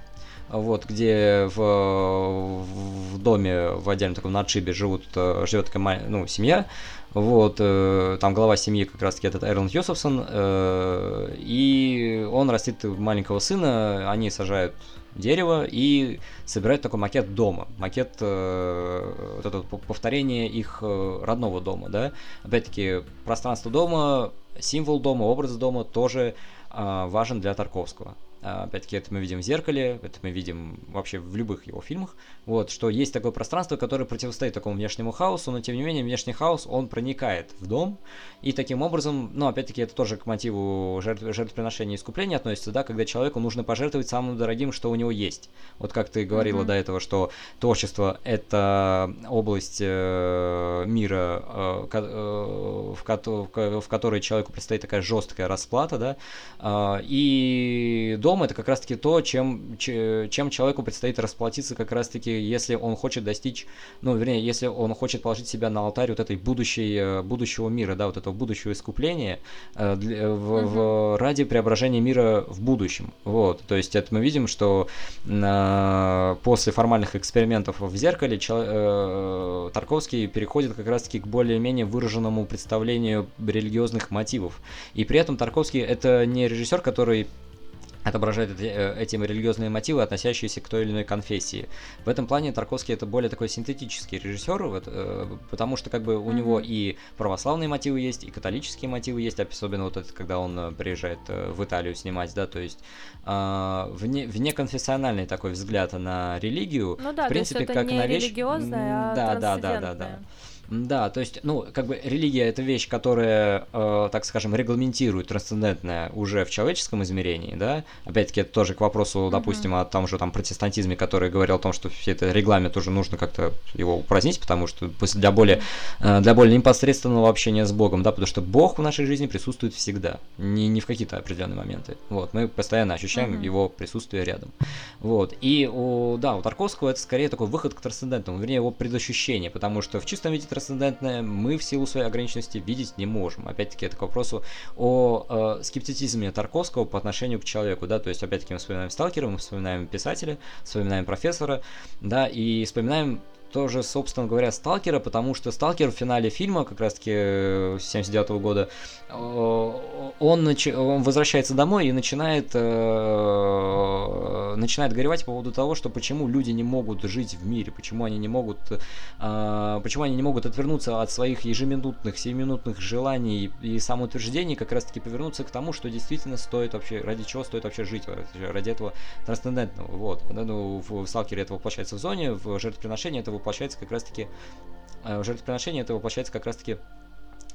[SPEAKER 1] вот, где в, в доме, в отдельном таком надшибе живут, живет такая, ну, семья, вот, э, там глава семьи как раз-таки этот Эрланд Йосефсон, э, и он растит маленького сына, они сажают дерево и собирают такой макет дома, макет э, вот это повторение их э, родного дома, да. Опять-таки пространство дома, символ дома, образ дома тоже э, важен для Тарковского. А, опять-таки, это мы видим в «Зеркале», это мы видим вообще в любых его фильмах, вот, что есть такое пространство, которое противостоит такому внешнему хаосу, но, тем не менее, внешний хаос, он проникает в дом, и таким образом, ну, опять-таки, это тоже к мотиву жертв, жертвоприношения и искупления относится, да, когда человеку нужно пожертвовать самым дорогим, что у него есть. Вот как ты говорила mm-hmm. до этого, что творчество — это область э, мира, э, э, в, ко- в которой человеку предстоит такая жесткая расплата, да, э, и дом это как раз-таки то, чем, чем человеку предстоит расплатиться как раз-таки, если он хочет достичь, ну, вернее, если он хочет положить себя на алтарь вот этой будущей, э, будущего мира, да, вот этого будущего искупления э, для, в, угу. в, ради преображения мира в будущем. Вот, то есть это мы видим, что э, после формальных экспериментов в зеркале чел, э, Тарковский переходит как раз-таки к более-менее выраженному представлению религиозных мотивов. И при этом Тарковский это не режиссер, который отображает э, этим религиозные мотивы, относящиеся к той или иной конфессии. В этом плане Тарковский это более такой синтетический режиссер, вот, э, потому что как бы у mm-hmm. него и православные мотивы есть, и католические мотивы есть, особенно вот это, когда он э, приезжает в Италию снимать, да, то есть э, вне, внеконфессиональный такой взгляд на религию,
[SPEAKER 2] ну да,
[SPEAKER 1] в принципе,
[SPEAKER 2] то есть
[SPEAKER 1] это
[SPEAKER 2] как
[SPEAKER 1] не
[SPEAKER 2] на вещь... религиозная, а
[SPEAKER 1] да, да, да, да, да. Да, то есть, ну, как бы религия это вещь, которая, э, так скажем, регламентирует трансцендентное уже в человеческом измерении, да. Опять-таки, это тоже к вопросу, допустим, mm-hmm. о том же там протестантизме, который говорил о том, что все это регламент уже нужно как-то его упразднить, потому что для более, э, для более непосредственного общения с Богом, да, потому что Бог в нашей жизни присутствует всегда, не, не в какие-то определенные моменты. Вот, мы постоянно ощущаем mm-hmm. его присутствие рядом. Вот, и у, да, у Тарковского это скорее такой выход к трансцендентному, вернее, его предощущение, потому что в чистом виде трансцендентное мы в силу своей ограниченности видеть не можем. Опять-таки, это к вопросу о э, скептицизме Тарковского по отношению к человеку, да, то есть, опять-таки, мы вспоминаем сталкера, мы вспоминаем писателя, вспоминаем профессора, да, и вспоминаем тоже, собственно говоря, Сталкера, потому что Сталкер в финале фильма, как раз-таки 79 -го года, он, нач... он возвращается домой и начинает, э... начинает горевать по поводу того, что почему люди не могут жить в мире, почему они не могут, э... почему они не могут отвернуться от своих ежеминутных, семиминутных желаний и самоутверждений, как раз-таки повернуться к тому, что действительно стоит вообще, ради чего стоит вообще жить, ради этого трансцендентного. Вот. Ну, в Сталкере это воплощается в зоне, в жертвоприношении это воплощается как раз-таки, э, жертвоприношение это воплощается как раз-таки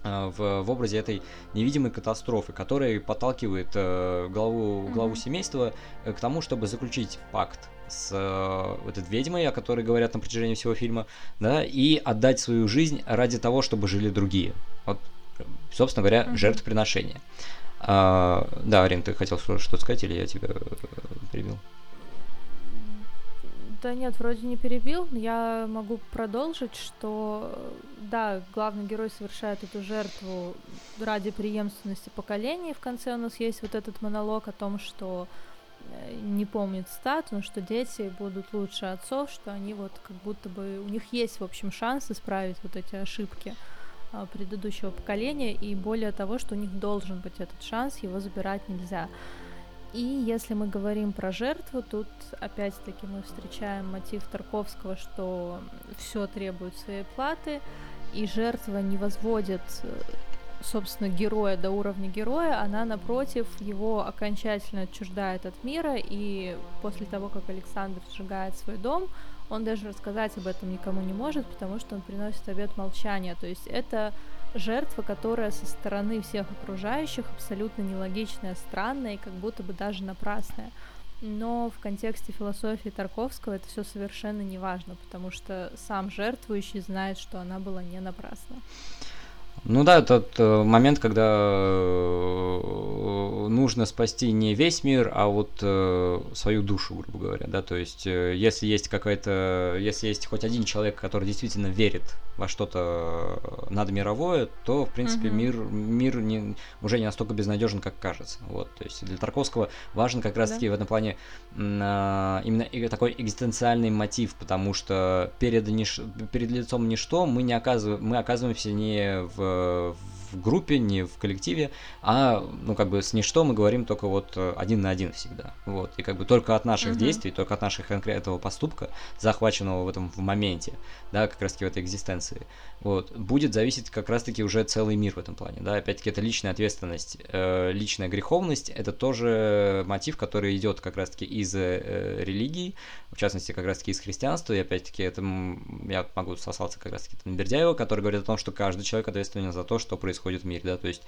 [SPEAKER 1] э, в, в образе этой невидимой катастрофы, которая подталкивает э, главу, главу mm-hmm. семейства к тому, чтобы заключить пакт с э, вот этой ведьмой, о которой говорят на протяжении всего фильма, да, и отдать свою жизнь ради того, чтобы жили другие. Вот, собственно говоря, mm-hmm. жертвоприношение. А, да, Арин, ты хотел что-то сказать, или я тебя перебил?
[SPEAKER 2] Да нет, вроде не перебил. Я могу продолжить, что да, главный герой совершает эту жертву ради преемственности поколений. В конце у нас есть вот этот монолог о том, что э, не помнит стат, но что дети будут лучше отцов, что они вот как будто бы у них есть, в общем, шанс исправить вот эти ошибки а, предыдущего поколения, и более того, что у них должен быть этот шанс, его забирать нельзя. И если мы говорим про жертву, тут опять-таки мы встречаем мотив Тарковского, что все требует своей платы, и жертва не возводит, собственно, героя до уровня героя, она, напротив, его окончательно отчуждает от мира, и после того, как Александр сжигает свой дом, он даже рассказать об этом никому не может, потому что он приносит обет молчания. То есть это жертва, которая со стороны всех окружающих абсолютно нелогичная, странная и как будто бы даже напрасная. Но в контексте философии Тарковского это все совершенно не важно, потому что сам жертвующий знает, что она была не напрасна.
[SPEAKER 1] Ну да, тот э, момент, когда э, нужно спасти не весь мир, а вот э, свою душу, грубо говоря, да, то есть если есть какая-то, если есть хоть один человек, который действительно верит во что-то надмировое, то, в принципе, угу. мир, мир не, уже не настолько безнадежен, как кажется. Вот, то есть для Тарковского важен как раз-таки да. в этом плане а, именно такой экзистенциальный мотив, потому что перед, ниш, перед лицом ничто мы не оказываем, мы оказываемся не в в, в группе, не в коллективе, а, ну, как бы с ничто мы говорим только вот э, один на один всегда. Вот. И как бы только от наших uh-huh. действий, только от наших конкретного поступка, захваченного в этом в моменте, да, как раз таки в этой экзистенции, вот, будет зависеть как раз-таки уже целый мир в этом плане, да, опять-таки это личная ответственность, э, личная греховность, это тоже мотив, который идет как раз-таки из э, религии, в частности, как раз-таки из христианства, и опять-таки это я могу сослаться как раз-таки на Бердяева, который говорит о том, что каждый человек ответственен за то, что происходит в мире, да, то есть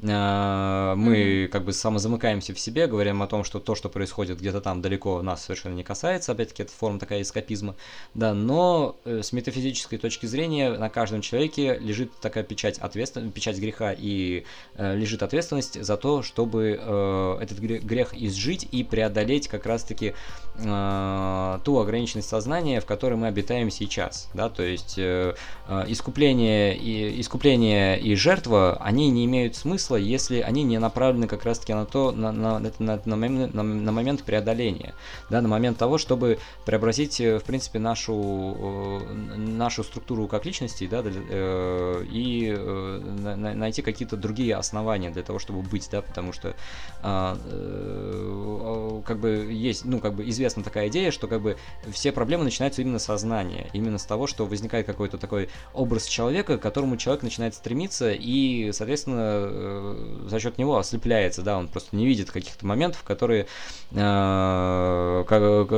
[SPEAKER 1] э, мы mm-hmm. как бы самозамыкаемся в себе, говорим о том, что то, что происходит где-то там далеко, нас совершенно не касается, опять-таки это форма такая эскапизма, да, но э, с метафизической точки зрения на каждом человеке лежит такая печать ответственности, печать греха и э, лежит ответственность за то, чтобы э, этот грех изжить и преодолеть как раз-таки э, ту ограниченность сознания, в которой мы обитаем сейчас, да, то есть э, э, искупление и искупление и жертва, они не имеют смысла, если они не направлены как раз-таки на то, на, на, на, на, на, на момент преодоления, да, на момент того, чтобы преобразить, э, в принципе, нашу, э, нашу структуру как личности, да, э, и э, на, найти какие-то другие основания для того, чтобы быть, да, потому что э, э, как бы есть, ну, как бы известна такая идея, что как бы все проблемы начинаются именно с сознания, именно с того, что возникает какой-то такой образ человека, к которому человек начинает стремиться и, соответственно, э, за счет него ослепляется, да, он просто не видит каких-то моментов, которые, э,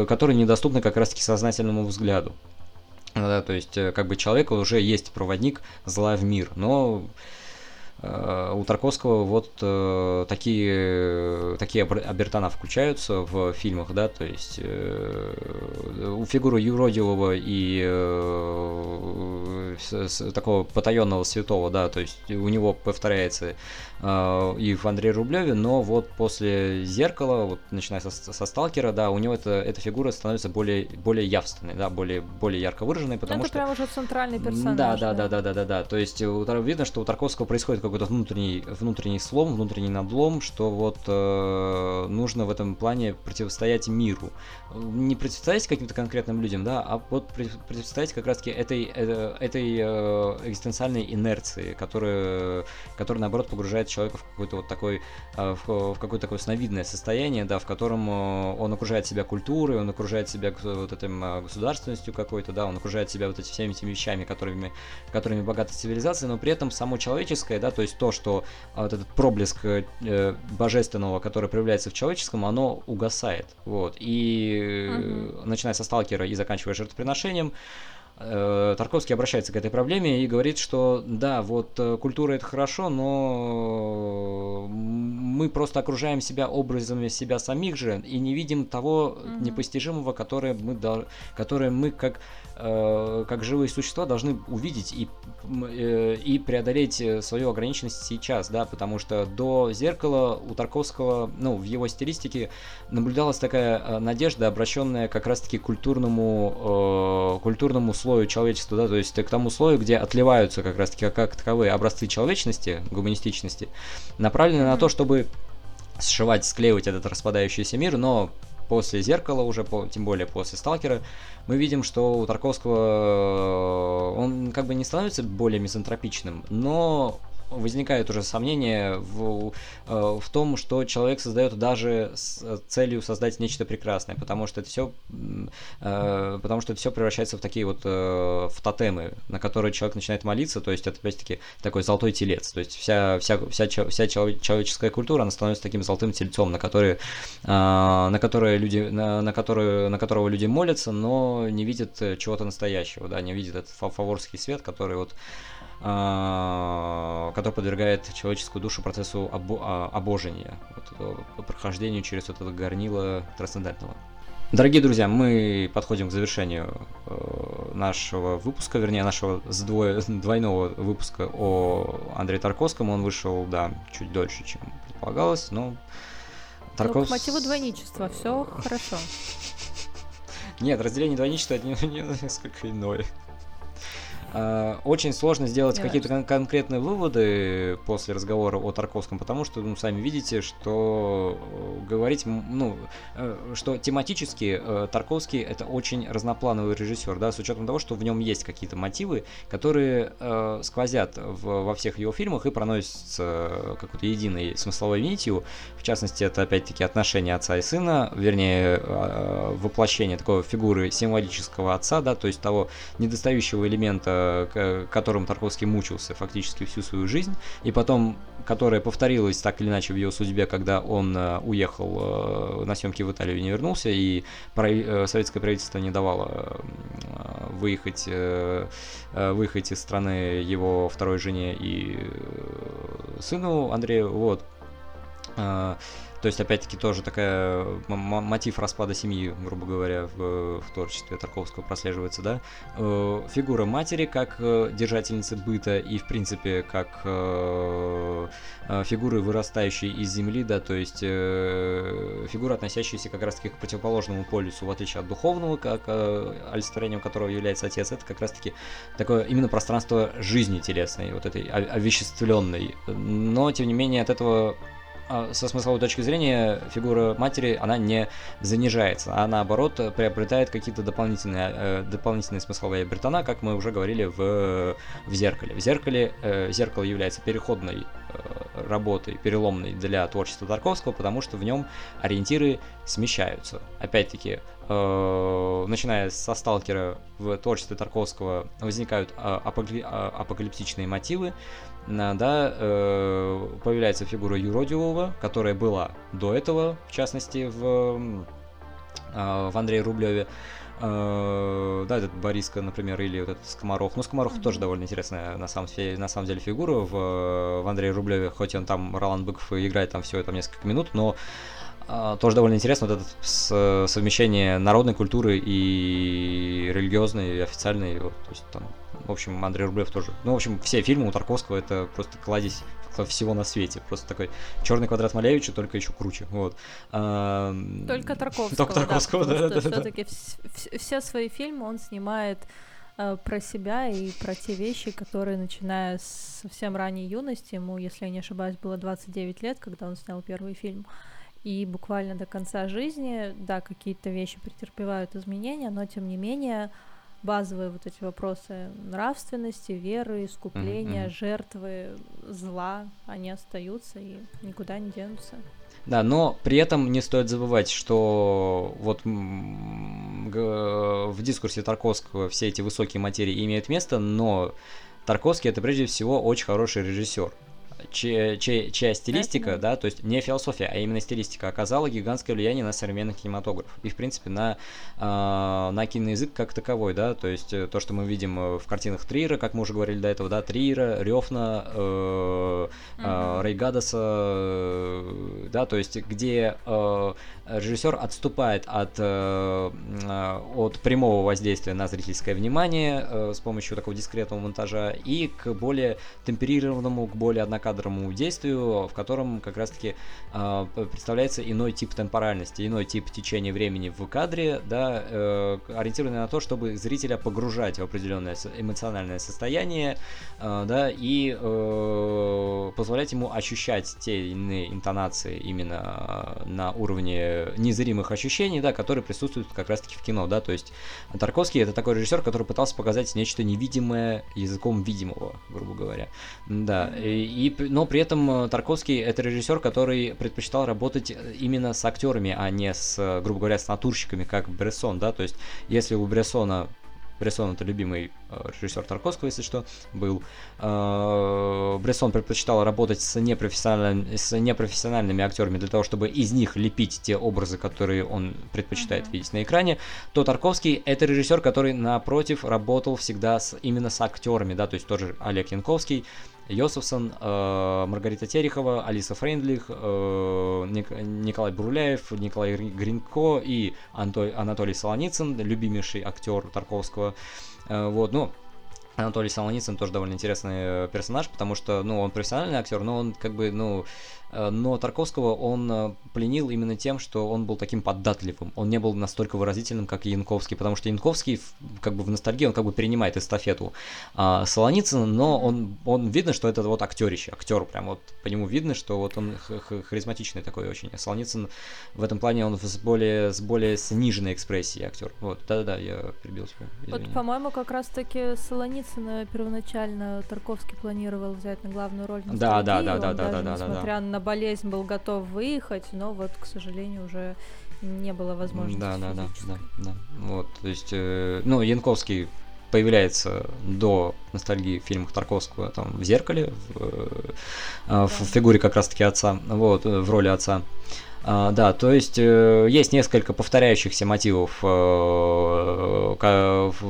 [SPEAKER 1] которые недоступны как раз-таки сознательному взгляду. Да, то есть, э, как бы человек уже есть проводник зла в мир, но у Тарковского вот такие, такие обертона включаются в фильмах, да, то есть у фигуры юродивого и такого потаенного святого, да, то есть у него повторяется э, и в Андрея Рублеве, но вот после «Зеркала», вот начиная со, со «Сталкера», да, у него это, эта фигура становится более, более явственной, да, более, более ярко выраженной, потому ну, это
[SPEAKER 2] что... это прям уже центральный персонаж.
[SPEAKER 1] Да, да, да, да, да, да, да, то есть видно, что у Тарковского происходит какой-то внутренний, внутренний слом, внутренний надлом, что вот э, нужно в этом плане противостоять миру. Не противостоять каким-то конкретным людям, да, а вот противостоять как раз-таки этой, э, этой э, экзистенциальной инерции, которая, которая, наоборот, погружает человека в какой-то вот такой, э, в, какое-то такое сновидное состояние, да, в котором э, он окружает себя культурой, он окружает себя вот этим государственностью какой-то, да, он окружает себя вот этими всеми этими вещами, которыми, которыми богата цивилизация, но при этом само человеческое, да, то есть то, что вот этот проблеск божественного, который проявляется в человеческом, оно угасает. Вот. И угу. начиная со сталкера и заканчивая жертвоприношением, Тарковский обращается к этой проблеме и говорит, что да, вот э, культура это хорошо, но мы просто окружаем себя образами себя самих же и не видим того mm непостижимого, которое мы, которое мы как Э, как живые существа должны увидеть и, э, и преодолеть э, свою ограниченность сейчас, да, потому что до зеркала у Тарковского, ну, в его стилистике наблюдалась такая надежда, обращенная как раз-таки к культурному, культурному слою человечества, да, то есть к тому слою, где отливаются как раз-таки как, таковые образцы человечности, гуманистичности, направленные на то, чтобы сшивать, склеивать этот распадающийся мир, но после зеркала уже, по, тем более после сталкера, мы видим, что у Тарковского э, он как бы не становится более мизантропичным, но возникает уже сомнение в, э, в том, что человек создает даже с целью создать нечто прекрасное, потому что это все, э, потому что это все превращается в такие вот э, в тотемы, на которые человек начинает молиться, то есть это опять-таки такой золотой телец, то есть вся, вся, вся, вся человеческая культура, она становится таким золотым тельцом, на который, на который люди, на, на, который, на которого люди молятся, но не видят чего-то настоящего, да, не видят этот фаворский свет, который вот который подвергает человеческую душу процессу обо а, обожения, вот, прохождению через вот это горнило трансцендентного. Дорогие друзья, мы подходим к завершению э, нашего выпуска, вернее, нашего сдво... двойного выпуска о Андрея Тарковском. Он вышел, да, чуть дольше, чем предполагалось, но
[SPEAKER 2] Тарков... Ну, к мотиву двойничества, все хорошо.
[SPEAKER 1] Нет, разделение двойничества это несколько иное. Э, очень сложно сделать
[SPEAKER 2] Не
[SPEAKER 1] какие-то кон- конкретные выводы после разговора о Тарковском, потому что, ну, сами видите, что э, говорить, ну, э, что тематически Тарковский это очень разноплановый режиссер, да, с учетом того, что в нем есть какие-то мотивы, которые э, сквозят в- во всех его фильмах и проносятся какой-то единой смысловой нитью. В частности, это опять-таки отношения отца и сына, вернее, э, воплощение такой фигуры символического отца, да, то есть того недостающего элемента, которым Тарковский мучился фактически всю свою жизнь, и потом, которая повторилась так или иначе в его судьбе, когда он э, уехал э, на съемки в Италию и не вернулся, и э, советское правительство не давало выехать, выехать из страны его второй жене и сыну Андрею, вот. То есть, опять-таки, тоже такая мотив распада семьи, грубо говоря, в, в творчестве Тарковского прослеживается, да. Э, Фигура матери как э, держательницы быта и, в принципе, как э, э, фигуры, вырастающие из земли, да, то есть э, фигура, относящаяся как раз-таки к противоположному полюсу, в отличие от духовного, как э, олицетворением которого является отец, это как раз-таки такое именно пространство жизни телесной, вот этой овеществленной. Но, тем не менее, от этого со смысловой точки зрения фигура матери, она не занижается, а наоборот э, приобретает какие-то дополнительные, э, дополнительные смысловые обертона, как мы уже говорили в, в зеркале. В зеркале э, зеркало является переходной э, работой, переломной для творчества Тарковского, потому что в нем ориентиры смещаются. Опять-таки, э, начиная со сталкера в творчестве Тарковского возникают а, а, апокалиптичные мотивы, да, э, появляется фигура юродивого, которая была до этого, в частности, в, а, в Андрее Рублеве. Э, да, этот Бориска, например, или вот этот Скоморох. Ну, Скоморох
[SPEAKER 2] Мгм.
[SPEAKER 1] тоже довольно интересная на самом, на самом деле фигура в, в Андрее Рублеве, хоть он там, Ролан Быков, играет там всего там несколько минут, но тоже довольно интересно вот это совмещение народной культуры и религиозной, и официальной. вот, то есть там, в общем, Андрей Рублев тоже. Ну, в общем, все фильмы у Тарковского это просто кладезь всего на свете. Просто такой черный квадрат Малевича, только еще круче. Вот. А,
[SPEAKER 2] Только Тарковского.
[SPEAKER 1] Только Тарковского, да,
[SPEAKER 2] да.
[SPEAKER 1] да, да, да.
[SPEAKER 2] Все-таки все свои фильмы он снимает э, про себя и про те вещи, которые, начиная с совсем ранней юности, ему, если я не ошибаюсь, было 29 лет, когда он снял первый фильм, и буквально до конца жизни, да, какие-то вещи претерпевают изменения, но тем не менее базовые вот эти вопросы нравственности, веры, искупления,
[SPEAKER 1] мгм.
[SPEAKER 2] жертвы, зла, они остаются и никуда не денутся.
[SPEAKER 1] Да, но при этом не стоит забывать, что вот в дискурсе Тарковского все эти высокие материи имеют место, но Тарковский это прежде всего очень хороший режиссер. Чья, чья- чья стилистика,
[SPEAKER 2] да.
[SPEAKER 1] то есть не философия, а именно стилистика оказала гигантское влияние на современный кинематограф и, в принципе, на, а, на киноязык как таковой, да, то есть э, то, что мы видим э, в картинах Триера, как мы уже говорили до этого, да, Триера, Рёфна, э, э. Рейгадаса, э, да, то есть где э, режиссер отступает от, э, э, от прямого воздействия на зрительское внимание э, с помощью такого дискретного монтажа и к более темперированному, к более однокадровому действию, в котором как раз-таки э, представляется иной тип темпоральности, иной тип течения времени в кадре, да, э, ориентированный на то, чтобы зрителя погружать в определенное эмоциональное состояние, э, да, и э, позволять ему ощущать те или иные интонации именно на уровне незримых ощущений, да, которые присутствуют как раз-таки в кино, да, то есть Тарковский это такой режиссер, который пытался показать нечто невидимое языком видимого, грубо говоря, да, и, и но при этом э, Тарковский это режиссер, который предпочитал работать э, именно с актерами, а не с, грубо говоря, с натурщиками, как Брессон, да, то есть если у Брессона Брессон это любимый э, режиссер Тарковского, если что, был. Брессон предпочитал работать с, непрофессиональными, с непрофессиональными актерами для того, чтобы из них лепить те образы, которые он предпочитает
[SPEAKER 2] Мгм.
[SPEAKER 1] видеть на экране. То Тарковский это режиссер, который напротив работал всегда с, именно с актерами, да, то есть тоже Олег Янковский, Йосифсон, э, Маргарита Терехова, Алиса Фрейндлих, э, Ник- Николай Бруляев, Николай Гри- Гринко и Анто- Анатолий Солоницын, любимейший актер Тарковского. Э, вот, ну, Анатолий Солоницын тоже довольно интересный персонаж, потому что, ну, он профессиональный актер, но он как бы, ну, Э, Э, но Тарковского он э, пленил именно тем, что он был таким поддатливым, он не был настолько выразительным, как Янковский, потому что Янковский как бы в ностальгии, он как бы принимает эстафету а, Солоницына, но он, он видно, что это вот актерище, актер, прям вот по нему видно, что вот он харизматичный такой очень, а Солоницын в этом плане он с более, с более сниженной экспрессией актер, вот, да-да-да, я прибил тебя,
[SPEAKER 2] извини. Вот, по-моему, как раз-таки Солоницына первоначально Тарковский планировал взять на главную роль в
[SPEAKER 1] да, да, да, да, да, да, да,
[SPEAKER 2] несмотря
[SPEAKER 1] да.
[SPEAKER 2] на болезнь был готов выехать, но вот, к сожалению, уже не было возможности.
[SPEAKER 1] Да, да, да, да, да. Вот, то есть, э, ну, Янковский появляется до ностальгии в фильмах Тарковского там в зеркале в, э, да. в фигуре как раз-таки отца, вот в роли отца. А, да, то есть э, есть несколько повторяющихся мотивов э, в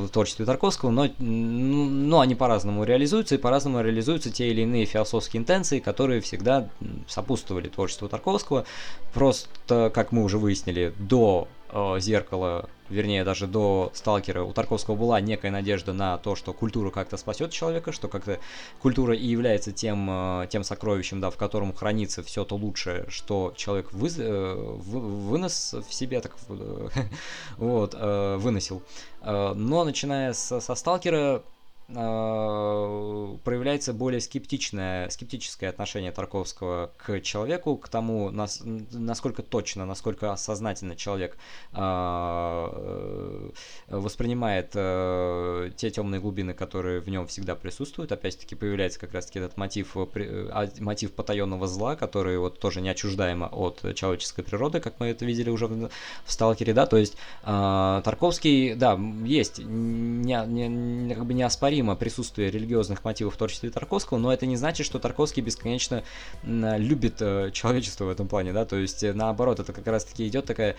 [SPEAKER 1] творчестве Тарковского, но, но они по-разному реализуются, и по-разному реализуются те или иные философские интенции, которые всегда сопутствовали творчеству Тарковского. Просто, как мы уже выяснили, до э, зеркала вернее, даже до Сталкера, у Тарковского была некая надежда на то, что культура как-то спасет человека, что как-то культура и является тем, э, тем сокровищем, да, в котором хранится все то лучшее, что человек э, вы, вынес в себе, так вот, э, выносил. Но начиная со, со Сталкера проявляется более скептичное, скептическое отношение Тарковского к человеку, к тому, нас, насколько точно, насколько осознательно человек э, воспринимает э, те темные глубины, которые в нем всегда присутствуют. Опять-таки появляется как раз-таки этот мотив, а, мотив потаенного зла, который вот тоже не отчуждаемо от человеческой природы, как мы это видели уже в, в Сталкере, да, то есть Тарковский, да, есть не, не, как бы неоспоримо присутствие религиозных мотивов в творчестве Тарковского, но это не значит, что Тарковский бесконечно любит э, человечество в этом плане, да, то есть э, наоборот, это как раз-таки идет такая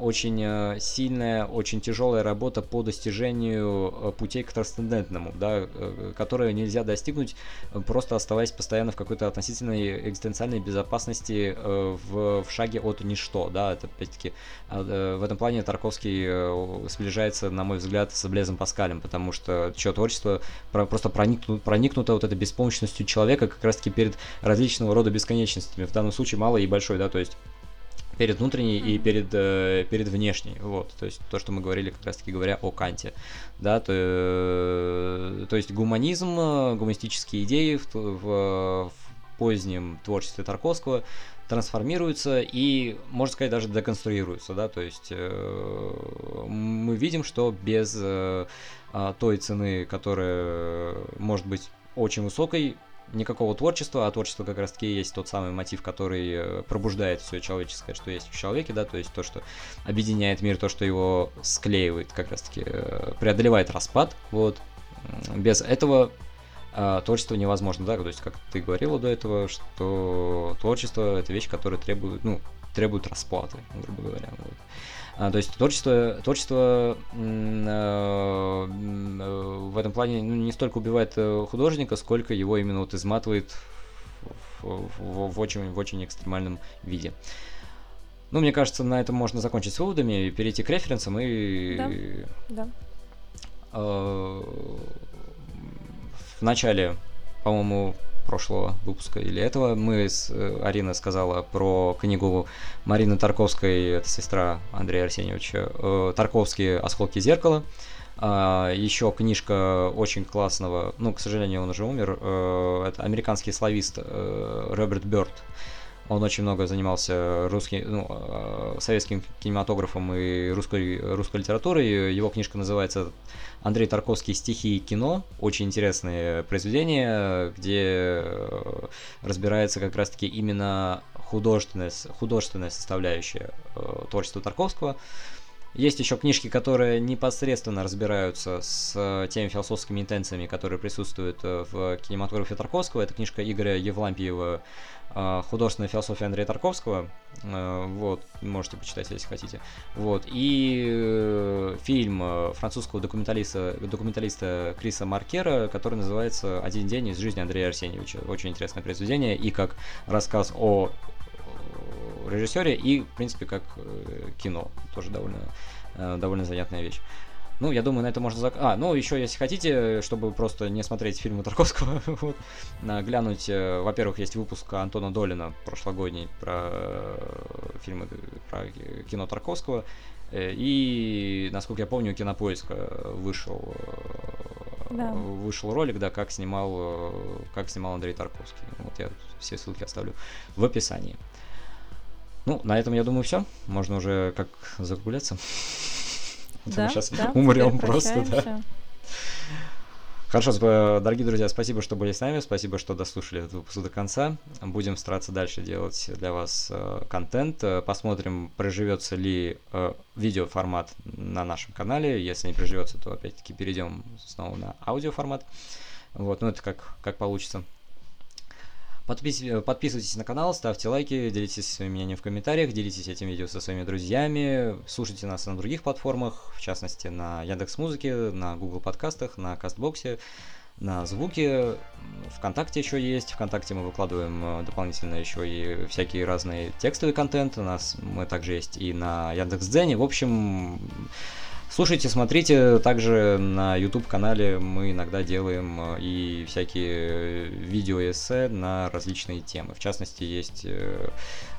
[SPEAKER 1] очень э, сильная, очень тяжелая работа по достижению путей к трансцендентному, да, которую нельзя достигнуть, просто оставаясь постоянно в какой-то относительной экзистенциальной безопасности в, в шаге от ничто, да, это опять-таки в этом плане Тарковский сближается, на мой взгляд, с Блезом Паскалем, потому что что творчество просто проникнуто, проникнуто вот этой беспомощностью человека как раз-таки перед различного рода бесконечностями, в данном случае малой и большой, да, то есть перед внутренней и перед, э, перед внешней, вот, то есть то, что мы говорили как раз-таки говоря о Канте, да, то, э, то есть гуманизм, гуманистические идеи в, в, в позднем творчестве Тарковского трансформируются и, можно сказать, даже деконструируются, да, то есть э, мы видим, что без э, а, той цены, которая может быть очень высокой, никакого творчества, а творчество как раз-таки есть тот самый мотив, который э, пробуждает все человеческое, что есть в человеке, да, то есть то, что объединяет мир, то, что его склеивает, как раз-таки э, преодолевает распад, вот. Без этого а, творчество невозможно, да, то есть, как ты говорила до этого, что творчество это вещь, которая требует, ну, требует расплаты, грубо говоря, вот. А, то есть творчество, творчество э, в этом плане ну, не столько убивает э, художника, сколько его именно вот изматывает в, в, в, очень, в очень экстремальном виде. Ну, мне кажется, на этом можно закончить с выводами и перейти к референсам и...
[SPEAKER 2] Да, да.
[SPEAKER 1] Э, в начале, по-моему, прошлого выпуска или этого мы с э, Арина сказала про книгу Марины Тарковской, это сестра Андрея Арсеньевича, э, Тарковские «Осколки зеркала». А, еще книжка очень классного, ну, к сожалению, он уже умер, э, это американский славист Роберт Бёрд. Он очень много занимался русским, ну, советским кинематографом и русской, русской литературой. Его книжка называется Андрей Тарковский «Стихи и кино». Очень интересное произведение, где э, разбирается как раз-таки именно художественная, художественная составляющая э, творчества Тарковского. Есть еще книжки, которые непосредственно разбираются с э, теми философскими интенциями, которые присутствуют в кинематографе Тарковского. Это книжка Игоря Евлампиева а, художественная философия Андрея Тарковского. Вот, можете почитать, если хотите. Вот. И э, фильм э, французского документалиста, документалиста Криса Маркера, который называется «Один день из жизни Андрея Арсеньевича». Очень интересное произведение и как рассказ о режиссере, и, в принципе, как э, кино. Тоже довольно, довольно занятная вещь. Ну, я думаю, на это можно... Зак... А, ну, еще, если хотите, чтобы просто не смотреть фильмы Тарковского, вот, глянуть, э, во-первых, есть выпуск Антона Долина прошлогодний про э, фильмы, про кино Тарковского, э, и, насколько я помню, у Кинопоиска вышел, да. вышел ролик, да, как снимал, как снимал Андрей Тарковский. Вот я все ссылки оставлю в описании. Ну, на этом, я думаю, все. Можно уже как закругляться.
[SPEAKER 2] Да, мы
[SPEAKER 1] сейчас
[SPEAKER 2] да,
[SPEAKER 1] умрем просто, да. Хорошо, дорогие друзья, спасибо, что были с нами, спасибо, что дослушали этот выпуск до конца. Будем стараться дальше делать для вас э, контент. Посмотрим, приживется ли э, видеоформат на нашем канале. Если не приживется, то опять-таки перейдем снова на аудиоформат. Вот, ну это как, как получится. Подпис... Э, подписывайтесь на канал, ставьте лайки, делитесь мнением в комментариях, делитесь этим видео со своими друзьями, слушайте нас на других платформах, в частности на Яндекс Музыке, на Google подкастах, на Кастбоксе, на Звуке, ВКонтакте еще есть, ВКонтакте мы выкладываем э, дополнительно еще и всякие разные текстовый контент, у нас мы также есть и на Яндекс.Дзене, в общем, Слушайте, смотрите, также на YouTube-канале мы иногда делаем э, и всякие видео-эссе на различные темы. В частности, есть э,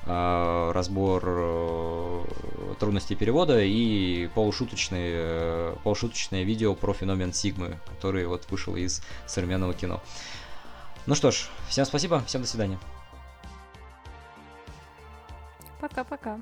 [SPEAKER 1] а, разбор э, трудностей перевода и полушуточные, полушуточное видео про феномен Сигмы, который вот вышел из современного кино. Ну что ж, всем спасибо, всем до свидания.
[SPEAKER 2] Пока-пока.